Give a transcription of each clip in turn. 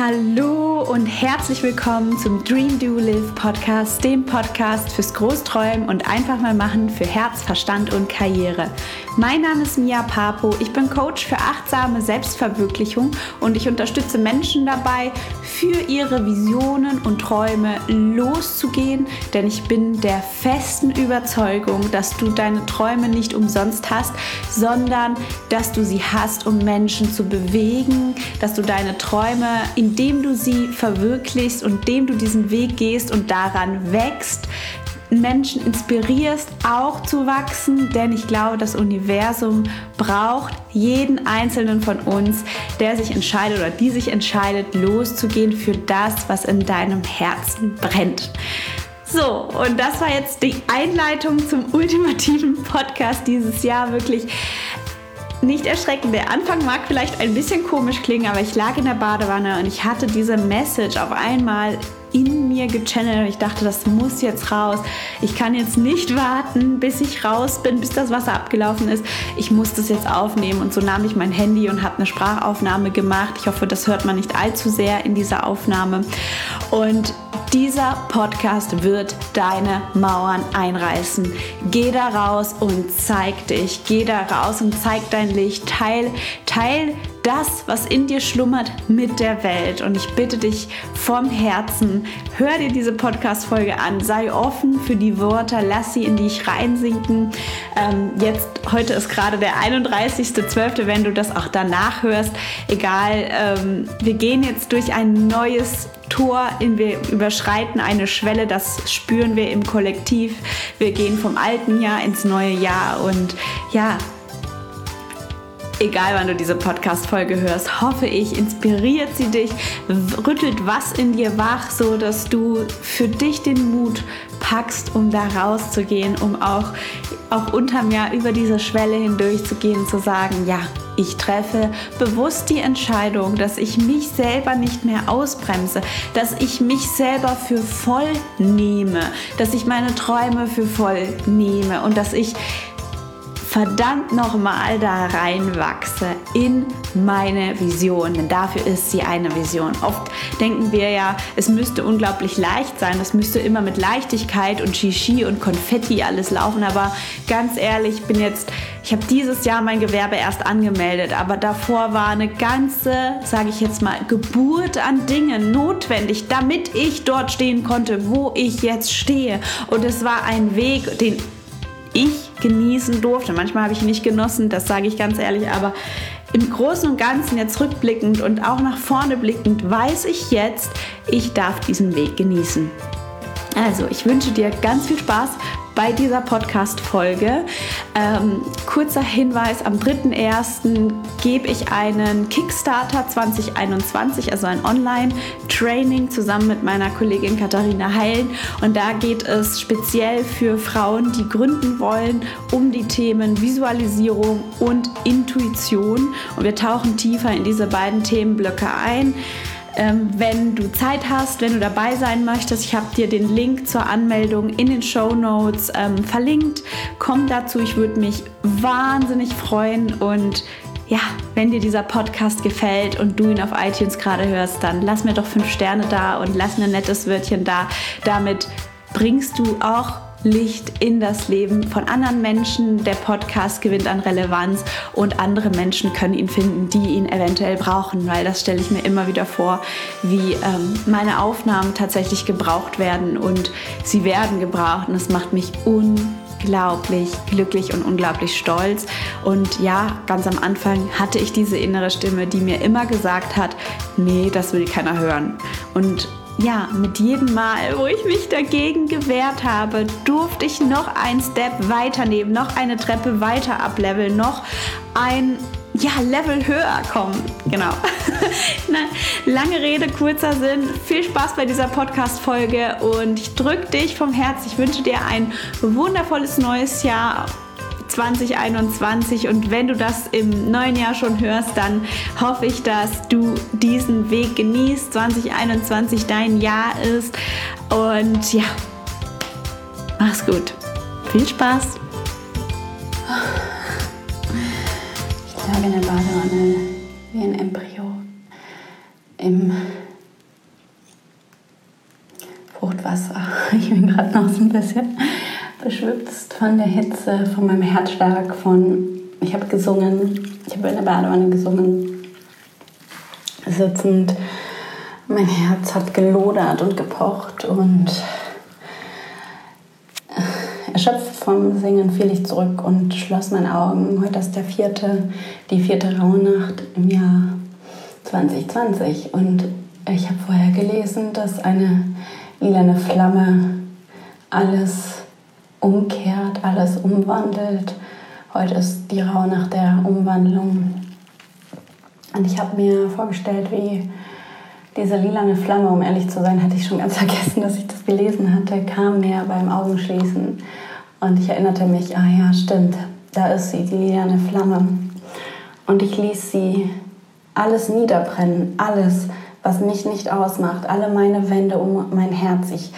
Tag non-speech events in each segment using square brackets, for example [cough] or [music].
Hallo und herzlich willkommen zum Dream Do Live Podcast, dem Podcast fürs Großträumen und einfach mal machen für Herz, Verstand und Karriere. Mein Name ist Mia Papo, ich bin Coach für achtsame Selbstverwirklichung und ich unterstütze Menschen dabei, für ihre Visionen und Träume loszugehen, denn ich bin der festen Überzeugung, dass du deine Träume nicht umsonst hast, sondern dass du sie hast, um Menschen zu bewegen, dass du deine Träume in indem du sie verwirklichst und indem du diesen Weg gehst und daran wächst, Menschen inspirierst, auch zu wachsen, denn ich glaube, das Universum braucht jeden einzelnen von uns, der sich entscheidet oder die sich entscheidet, loszugehen für das, was in deinem Herzen brennt. So, und das war jetzt die Einleitung zum ultimativen Podcast dieses Jahr. Wirklich nicht erschrecken. Der Anfang mag vielleicht ein bisschen komisch klingen, aber ich lag in der Badewanne und ich hatte diese Message auf einmal in mir gechannelt und ich dachte, das muss jetzt raus. Ich kann jetzt nicht warten, bis ich raus bin, bis das Wasser abgelaufen ist. Ich muss das jetzt aufnehmen und so nahm ich mein Handy und habe eine Sprachaufnahme gemacht. Ich hoffe, das hört man nicht allzu sehr in dieser Aufnahme. Und dieser Podcast wird deine Mauern einreißen. Geh da raus und zeig dich. Geh da raus und zeig dein Licht. Teil, teil das, was in dir schlummert, mit der Welt. Und ich bitte dich vom Herzen, hör dir diese Podcast-Folge an, sei offen für die Worte, lass sie in dich reinsinken. Ähm, jetzt, heute ist gerade der 31.12., wenn du das auch danach hörst. Egal, ähm, wir gehen jetzt durch ein neues Tor, in, wir überschreiten eine Schwelle, das spüren wir im Kollektiv. Wir gehen vom alten Jahr ins neue Jahr und ja, egal wann du diese Podcast-Folge hörst, hoffe ich, inspiriert sie dich, rüttelt was in dir wach, so dass du für dich den Mut packst, um da rauszugehen, um auch, auch unterm Jahr über diese Schwelle hindurch zu gehen, zu sagen, ja, ich treffe bewusst die Entscheidung, dass ich mich selber nicht mehr ausbremse, dass ich mich selber für voll nehme, dass ich meine Träume für voll nehme und dass ich verdammt nochmal da reinwachse in meine Vision, denn dafür ist sie eine Vision. Oft denken wir ja, es müsste unglaublich leicht sein, es müsste immer mit Leichtigkeit und Shishi und Konfetti alles laufen, aber ganz ehrlich, ich bin jetzt, ich habe dieses Jahr mein Gewerbe erst angemeldet, aber davor war eine ganze, sage ich jetzt mal, Geburt an Dingen notwendig, damit ich dort stehen konnte, wo ich jetzt stehe. Und es war ein Weg, den ich genießen durfte. Manchmal habe ich nicht genossen, das sage ich ganz ehrlich, aber im Großen und Ganzen jetzt rückblickend und auch nach vorne blickend weiß ich jetzt, ich darf diesen Weg genießen. Also, ich wünsche dir ganz viel Spaß bei dieser Podcast-Folge. Ähm, kurzer Hinweis: Am 3.1. gebe ich einen Kickstarter 2021, also ein Online-Training zusammen mit meiner Kollegin Katharina Heilen. Und da geht es speziell für Frauen, die gründen wollen, um die Themen Visualisierung und Intuition. Und wir tauchen tiefer in diese beiden Themenblöcke ein. Ähm, wenn du Zeit hast, wenn du dabei sein möchtest, ich habe dir den Link zur Anmeldung in den Show Notes ähm, verlinkt. Komm dazu, ich würde mich wahnsinnig freuen und ja, wenn dir dieser Podcast gefällt und du ihn auf iTunes gerade hörst, dann lass mir doch fünf Sterne da und lass mir ein nettes Wörtchen da. Damit bringst du auch Licht in das Leben von anderen Menschen. Der Podcast gewinnt an Relevanz und andere Menschen können ihn finden, die ihn eventuell brauchen, weil das stelle ich mir immer wieder vor, wie ähm, meine Aufnahmen tatsächlich gebraucht werden und sie werden gebraucht und das macht mich unglaublich glücklich und unglaublich stolz. Und ja, ganz am Anfang hatte ich diese innere Stimme, die mir immer gesagt hat, nee, das will keiner hören. Und ja, mit jedem Mal, wo ich mich dagegen gewehrt habe, durfte ich noch einen Step weiternehmen, noch eine Treppe weiter ableveln, noch ein ja, Level höher kommen. Genau. [laughs] lange Rede, kurzer Sinn. Viel Spaß bei dieser Podcast-Folge und ich drücke dich vom Herz. Ich wünsche dir ein wundervolles neues Jahr 2021. Und wenn du das im neuen Jahr schon hörst, dann hoffe ich, dass du diesen Weg genießt. 2021 dein Jahr ist. Und ja, mach's gut. Viel Spaß. Ich lag in der Badewanne wie ein Embryo im Fruchtwasser. [laughs] Ich bin gerade noch so ein bisschen beschwipst von der Hitze, von meinem Herzschlag, von ich habe gesungen, ich habe in der Badewanne gesungen, sitzend. Mein Herz hat gelodert und gepocht und erschöpft vom Singen fiel ich zurück und schloss meine Augen. Heute ist der vierte, die vierte Rauhnacht im Jahr 2020 und ich habe vorher gelesen, dass eine lilane Flamme alles umkehrt, alles umwandelt. Heute ist die Rauhnacht der Umwandlung. Und ich habe mir vorgestellt, wie diese lilane Flamme, um ehrlich zu sein, hatte ich schon ganz [laughs] vergessen, dass ich das gelesen hatte, kam mir beim Augenschließen. Und ich erinnerte mich, ah ja, stimmt, da ist sie, die lilane Flamme. Und ich ließ sie alles niederbrennen, alles, was mich nicht ausmacht, alle meine Wände um mein Herz. Ich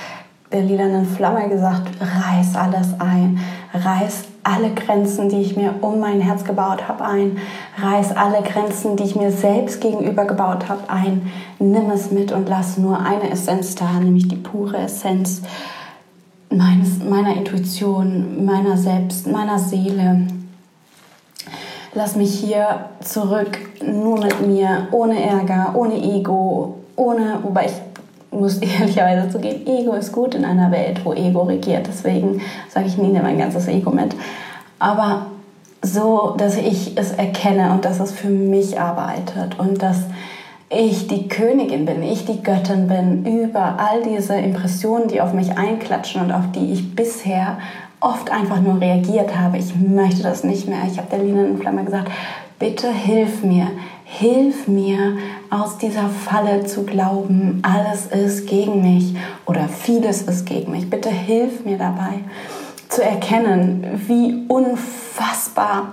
der lilanen Flamme gesagt, reiß alles ein, reiß alle Grenzen, die ich mir um mein Herz gebaut habe, ein, reiß alle Grenzen, die ich mir selbst gegenüber gebaut habe, ein, nimm es mit und lass nur eine Essenz da, nämlich die pure Essenz meines, meiner Intuition, meiner Selbst, meiner Seele. Lass mich hier zurück, nur mit mir, ohne Ärger, ohne Ego, ohne, wobei ich muss [laughs] ehrlicherweise zugeben, Ego ist gut in einer Welt, wo Ego regiert. Deswegen sage ich nie, nehme mein ganzes Ego mit. Aber so, dass ich es erkenne und dass es für mich arbeitet und dass ich die Königin bin, ich die Göttin bin über all diese Impressionen, die auf mich einklatschen und auf die ich bisher oft einfach nur reagiert habe. Ich möchte das nicht mehr. Ich habe der Linienflamme gesagt, bitte hilf mir, hilf mir aus dieser Falle zu glauben, alles ist gegen mich oder vieles ist gegen mich. Bitte hilf mir dabei zu erkennen, wie unfassbar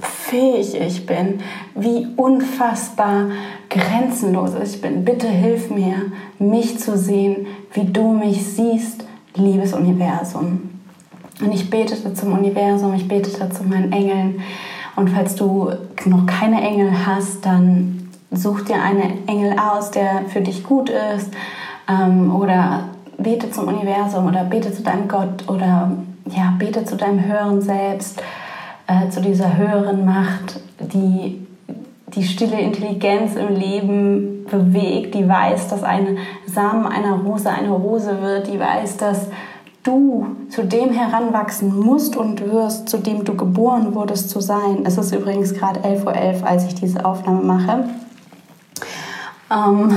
fähig ich bin, wie unfassbar grenzenlos ich bin. Bitte hilf mir, mich zu sehen, wie du mich siehst, liebes Universum. Und ich betete zum Universum, ich betete zu meinen Engeln. Und falls du noch keine Engel hast, dann such dir einen Engel aus, der für dich gut ist. Ähm, oder bete zum Universum oder bete zu deinem Gott oder ja, bete zu deinem höheren Selbst, äh, zu dieser höheren Macht, die die stille Intelligenz im Leben bewegt, die weiß, dass ein Samen einer Rose eine Rose wird, die weiß, dass du zu dem heranwachsen musst und wirst, zu dem du geboren wurdest zu sein. Es ist übrigens gerade 11.11 Uhr, .11, als ich diese Aufnahme mache. Ähm,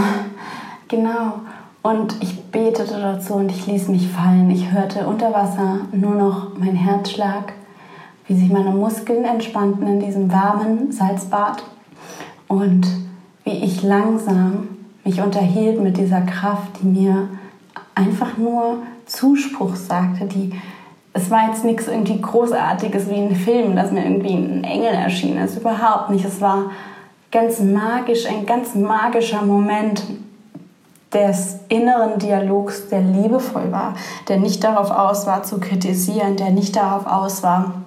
genau. Und ich betete dazu und ich ließ mich fallen. Ich hörte unter Wasser nur noch mein Herzschlag, wie sich meine Muskeln entspannten in diesem warmen Salzbad und wie ich langsam mich unterhielt mit dieser Kraft, die mir einfach nur Zuspruch sagte, die es war jetzt nichts irgendwie Großartiges wie ein Film, dass mir irgendwie ein Engel erschienen ist. Überhaupt nicht. Es war ganz magisch, ein ganz magischer Moment des inneren Dialogs, der liebevoll war, der nicht darauf aus war zu kritisieren, der nicht darauf aus war,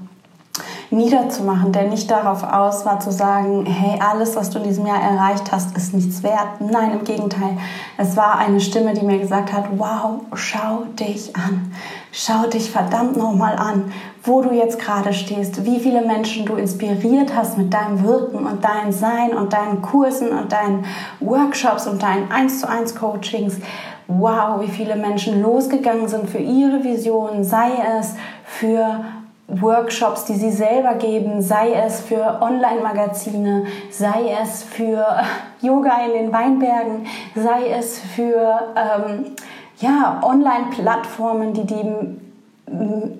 niederzumachen, der nicht darauf aus war zu sagen, hey, alles, was du in diesem Jahr erreicht hast, ist nichts wert. Nein, im Gegenteil. Es war eine Stimme, die mir gesagt hat, wow, schau dich an. Schau dich verdammt nochmal an, wo du jetzt gerade stehst, wie viele Menschen du inspiriert hast mit deinem Wirken und deinem Sein und deinen Kursen und deinen Workshops und deinen 1 zu 1 Coachings. Wow, wie viele Menschen losgegangen sind für ihre Vision, sei es für Workshops, die sie selber geben, sei es für Online-Magazine, sei es für Yoga in den Weinbergen, sei es für ähm, ja, Online-Plattformen, die die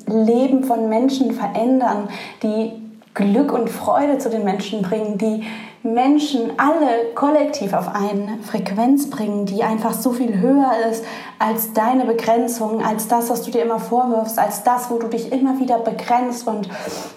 Leben von Menschen verändern, die Glück und Freude zu den Menschen bringen, die Menschen alle kollektiv auf eine Frequenz bringen, die einfach so viel höher ist als deine Begrenzung, als das, was du dir immer vorwirfst, als das, wo du dich immer wieder begrenzt und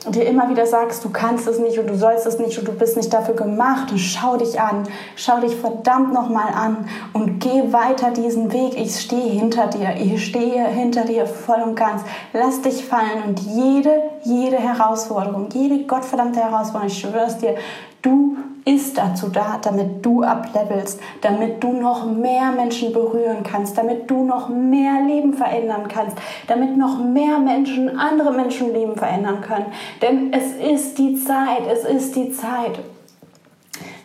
dir immer wieder sagst, du kannst es nicht und du sollst es nicht und du bist nicht dafür gemacht. Und schau dich an, schau dich verdammt nochmal an und geh weiter diesen Weg. Ich stehe hinter dir, ich stehe hinter dir voll und ganz. Lass dich fallen und jede, jede Herausforderung, jede gottverdammte Herausforderung, ich schwöre es dir, du ist dazu da, damit du ablevelst, damit du noch mehr Menschen berühren kannst, damit du noch mehr Leben verändern kannst, damit noch mehr Menschen andere Menschenleben verändern können. Denn es ist die Zeit, es ist die Zeit.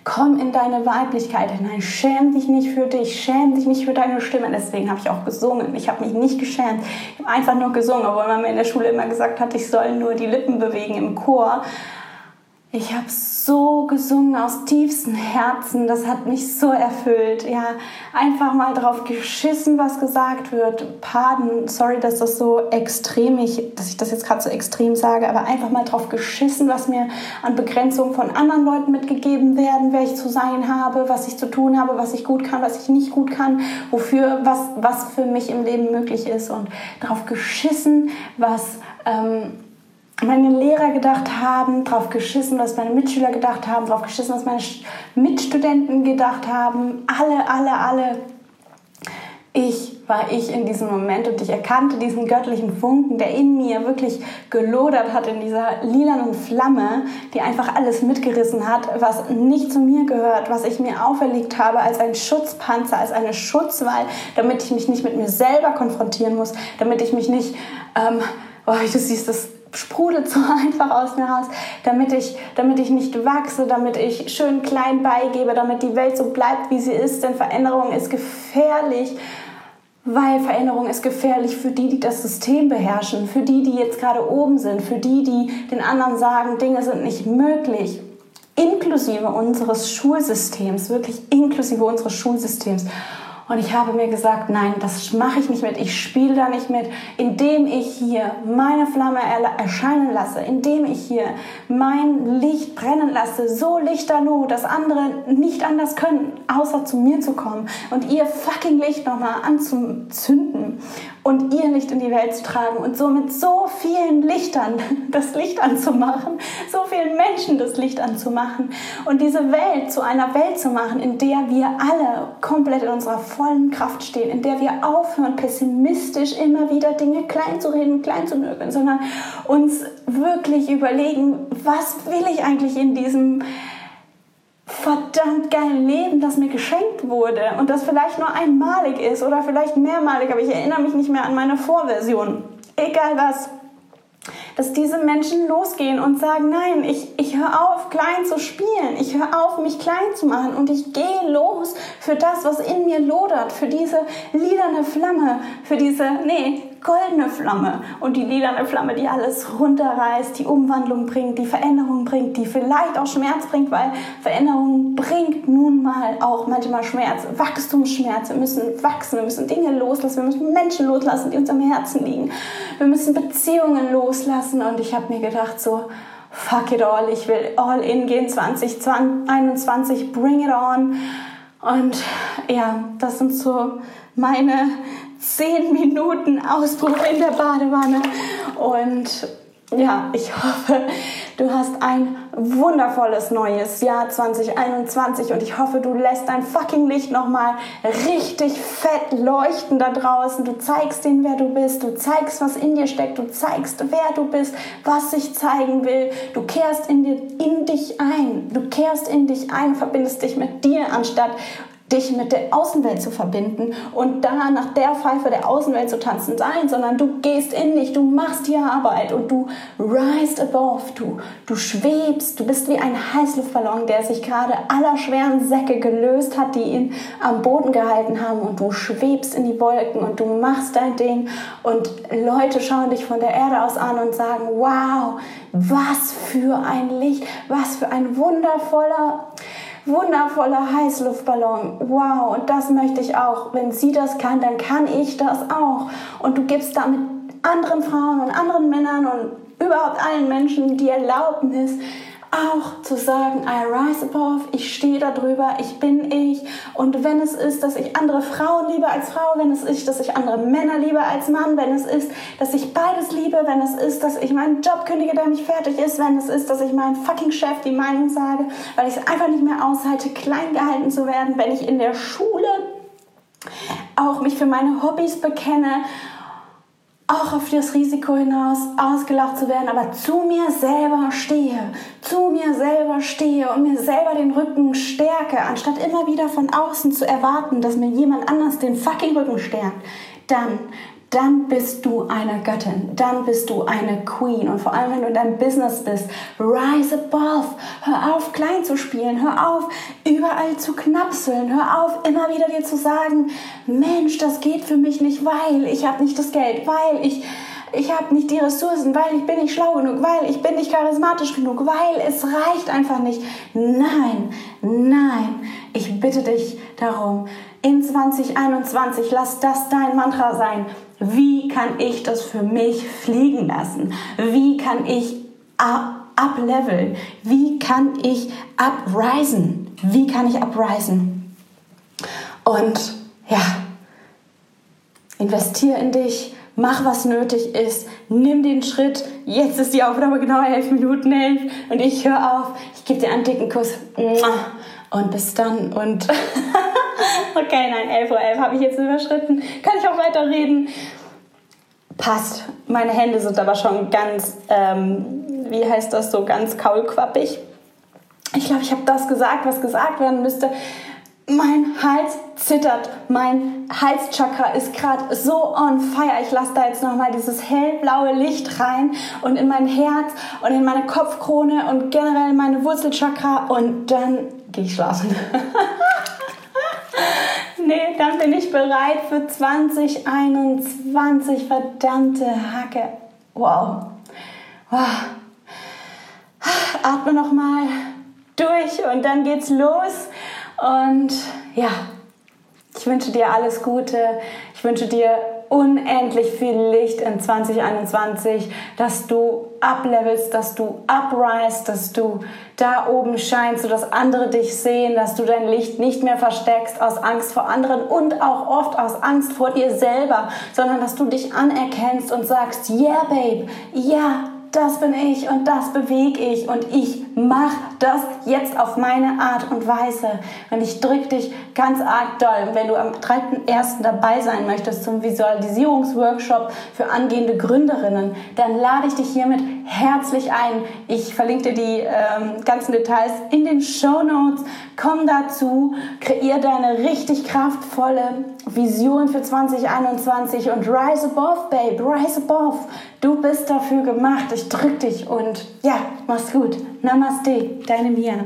Komm in deine Weiblichkeit hinein. Schäm dich nicht für dich. Schäm dich nicht für deine Stimme. Deswegen habe ich auch gesungen. Ich habe mich nicht geschämt. Ich habe einfach nur gesungen, obwohl man mir in der Schule immer gesagt hat, ich soll nur die Lippen bewegen im Chor. Ich habe so gesungen aus tiefstem Herzen, das hat mich so erfüllt. Ja, einfach mal drauf geschissen, was gesagt wird. Pardon, sorry, dass das so extrem, ich, dass ich das jetzt gerade so extrem sage, aber einfach mal drauf geschissen, was mir an Begrenzungen von anderen Leuten mitgegeben werden, wer ich zu sein habe, was ich zu tun habe, was ich gut kann, was ich nicht gut kann, wofür, was, was für mich im Leben möglich ist und drauf geschissen, was ähm, meine Lehrer gedacht haben, drauf geschissen, was meine Mitschüler gedacht haben, drauf geschissen, was meine Mitstudenten gedacht haben. Alle, alle, alle. Ich war ich in diesem Moment und ich erkannte diesen göttlichen Funken, der in mir wirklich gelodert hat in dieser lilanen Flamme, die einfach alles mitgerissen hat, was nicht zu mir gehört, was ich mir auferlegt habe als ein Schutzpanzer, als eine Schutzwall, damit ich mich nicht mit mir selber konfrontieren muss, damit ich mich nicht, ähm, oh, du siehst das sprudelt [laughs] so einfach aus mir raus, damit ich, damit ich nicht wachse, damit ich schön klein beigebe, damit die Welt so bleibt, wie sie ist. Denn Veränderung ist gefährlich, weil Veränderung ist gefährlich für die, die das System beherrschen, für die, die jetzt gerade oben sind, für die, die den anderen sagen, Dinge sind nicht möglich. Inklusive unseres Schulsystems, wirklich inklusive unseres Schulsystems. Und ich habe mir gesagt, nein, das mache ich nicht mit, ich spiele da nicht mit, indem ich hier meine Flamme erscheinen lasse, indem ich hier mein Licht brennen lasse, so lichterloh, dass andere nicht anders können, außer zu mir zu kommen und ihr fucking Licht nochmal anzuzünden und ihr Licht in die Welt zu tragen und somit so vielen Lichtern [laughs] das Licht anzumachen, so vielen Menschen das Licht anzumachen und diese Welt zu einer Welt zu machen, in der wir alle komplett in unserer vollen Kraft stehen, in der wir aufhören, pessimistisch immer wieder Dinge klein zu reden, klein zu nörgeln, sondern uns wirklich überlegen, was will ich eigentlich in diesem verdammt geilen Leben, das mir geschenkt wurde und das vielleicht nur einmalig ist oder vielleicht mehrmalig, aber ich erinnere mich nicht mehr an meine Vorversion. Egal was dass diese Menschen losgehen und sagen, nein, ich, ich höre auf, klein zu spielen, ich höre auf, mich klein zu machen. Und ich gehe los für das, was in mir lodert, für diese lilane Flamme, für diese, nee, goldene Flamme und die lilane Flamme, die alles runterreißt, die Umwandlung bringt, die Veränderung bringt, die vielleicht auch Schmerz bringt, weil Veränderung bringt nun mal auch manchmal Schmerz, Wachstumsschmerz. Wir müssen wachsen, wir müssen Dinge loslassen, wir müssen Menschen loslassen, die uns am Herzen liegen. Wir müssen Beziehungen loslassen und ich habe mir gedacht so, fuck it all, ich will all in gehen 2021, bring it on. Und ja, das sind so meine zehn Minuten Ausbruch in der Badewanne. Und ja, ich hoffe, du hast ein wundervolles neues Jahr 2021 und ich hoffe, du lässt dein fucking Licht nochmal richtig fett leuchten da draußen. Du zeigst denen, wer du bist, du zeigst, was in dir steckt, du zeigst, wer du bist, was sich zeigen will. Du kehrst in, dir, in dich ein, du kehrst in dich ein, verbindest dich mit dir, anstatt dich mit der Außenwelt zu verbinden und da nach der Pfeife der Außenwelt zu tanzen. Sein, sondern du gehst in dich, du machst die Arbeit und du rise above, du, du schwebst, du bist wie ein Heißluftballon, der sich gerade aller schweren Säcke gelöst hat, die ihn am Boden gehalten haben und du schwebst in die Wolken und du machst dein Ding und Leute schauen dich von der Erde aus an und sagen, wow, was für ein Licht, was für ein wundervoller wundervoller Heißluftballon. Wow, und das möchte ich auch. Wenn sie das kann, dann kann ich das auch. Und du gibst damit anderen Frauen und anderen Männern und überhaupt allen Menschen die Erlaubnis, auch zu sagen, I rise above, ich stehe da drüber, ich bin ich. Und wenn es ist, dass ich andere Frauen liebe als Frau, wenn es ist, dass ich andere Männer liebe als Mann, wenn es ist, dass ich beides liebe, wenn es ist, dass ich meinen Job kündige, der nicht fertig ist, wenn es ist, dass ich meinem fucking Chef die Meinung sage, weil ich es einfach nicht mehr aushalte, klein gehalten zu werden, wenn ich in der Schule auch mich für meine Hobbys bekenne auch auf das Risiko hinaus, ausgelacht zu werden, aber zu mir selber stehe, zu mir selber stehe und mir selber den Rücken stärke, anstatt immer wieder von außen zu erwarten, dass mir jemand anders den fucking Rücken stärkt, dann dann bist du eine Göttin, dann bist du eine Queen. Und vor allem, wenn du in deinem Business bist, rise above. Hör auf, klein zu spielen. Hör auf, überall zu knapseln. Hör auf, immer wieder dir zu sagen, Mensch, das geht für mich nicht, weil ich habe nicht das Geld, weil ich ich habe nicht die Ressourcen, weil ich bin nicht schlau genug, weil ich bin nicht charismatisch genug, weil es reicht einfach nicht. Nein, nein, ich bitte dich darum, in 2021 lass das dein Mantra sein. Wie kann ich das für mich fliegen lassen? Wie kann ich upleveln? Wie kann ich uprisen? Wie kann ich uprisen? Und ja, investiere in dich, mach was nötig ist, nimm den Schritt. Jetzt ist die Aufnahme genau elf Minuten elf und ich höre auf. Ich gebe dir einen dicken Kuss und bis dann und [laughs] okay, nein, 11.11 Uhr 11 habe ich jetzt überschritten. Kann ich auch weiterreden? Passt. Meine Hände sind aber schon ganz, ähm, wie heißt das so, ganz kaulquappig. Ich glaube, ich habe das gesagt, was gesagt werden müsste. Mein Hals zittert, mein Halschakra ist gerade so on fire. Ich lasse da jetzt nochmal dieses hellblaue Licht rein und in mein Herz und in meine Kopfkrone und generell in meine Wurzelchakra und dann gehe ich schlafen. [laughs] [laughs] nee, dann bin ich bereit für 2021. Verdammte Hacke. Wow. wow. Atme nochmal durch und dann geht's los. Und ja, ich wünsche dir alles Gute. Ich wünsche dir unendlich viel Licht in 2021, dass du uplevelst, dass du uprise, dass du da oben scheinst, sodass andere dich sehen, dass du dein Licht nicht mehr versteckst aus Angst vor anderen und auch oft aus Angst vor dir selber, sondern dass du dich anerkennst und sagst, yeah, babe, ja, das bin ich und das bewege ich und ich mache das jetzt auf meine Art und Weise. Und ich drücke dich ganz arg doll. Wenn du am 3.1. dabei sein möchtest zum Visualisierungsworkshop für angehende Gründerinnen, dann lade ich dich hiermit herzlich ein. Ich verlinke dir die ähm, ganzen Details in den Show Notes. Komm dazu, kreier deine richtig kraftvolle Vision für 2021 und rise above, babe, rise above. Du bist dafür gemacht. Ich drück dich und ja, mach's gut. Namaste, deine Mia.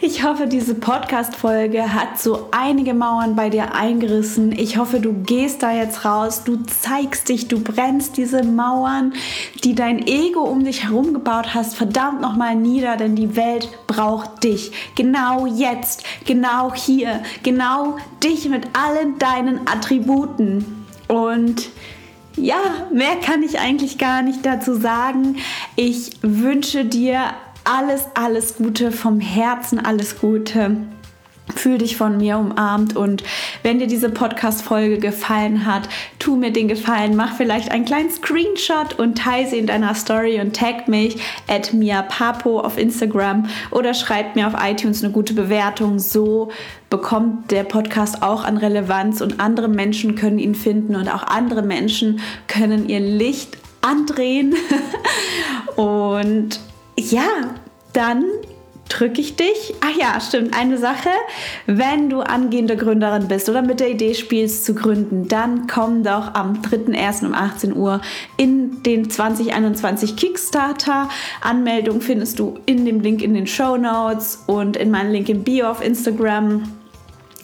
Ich hoffe, diese Podcast-Folge hat so einige Mauern bei dir eingerissen. Ich hoffe, du gehst da jetzt raus, du zeigst dich, du brennst diese Mauern, die dein Ego um dich herum gebaut hast, verdammt nochmal nieder, denn die Welt braucht dich. Genau jetzt, genau hier, genau dich mit allen deinen Attributen. Und ja, mehr kann ich eigentlich gar nicht dazu sagen. Ich wünsche dir alles, alles Gute vom Herzen, alles Gute. Fühl dich von mir umarmt und wenn dir diese Podcast-Folge gefallen hat, tu mir den Gefallen, mach vielleicht einen kleinen Screenshot und teile sie in deiner Story und tag mich at miapapo auf Instagram oder schreib mir auf iTunes eine gute Bewertung. So bekommt der Podcast auch an Relevanz und andere Menschen können ihn finden und auch andere Menschen können ihr Licht andrehen [laughs] und ja, dann drücke ich dich. Ach ja, stimmt, eine Sache. Wenn du angehende Gründerin bist oder mit der Idee spielst zu gründen, dann komm doch am 3.1. um 18 Uhr in den 2021 Kickstarter. Anmeldung findest du in dem Link in den Show Notes und in meinem Link im Bio auf Instagram.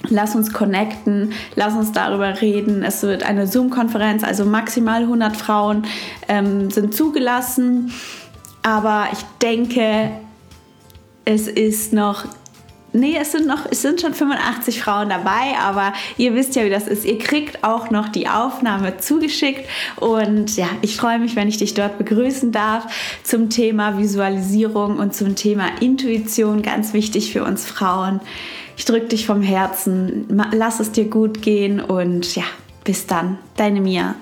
Lass uns connecten, lass uns darüber reden. Es wird eine Zoom-Konferenz, also maximal 100 Frauen ähm, sind zugelassen. Aber ich denke, es ist noch Nee, es sind noch, es sind schon 85 Frauen dabei, aber ihr wisst ja, wie das ist. Ihr kriegt auch noch die Aufnahme zugeschickt und ja, ich freue mich, wenn ich dich dort begrüßen darf zum Thema Visualisierung und zum Thema Intuition, ganz wichtig für uns Frauen. Ich drücke dich vom Herzen, lass es dir gut gehen und ja, bis dann, deine Mia.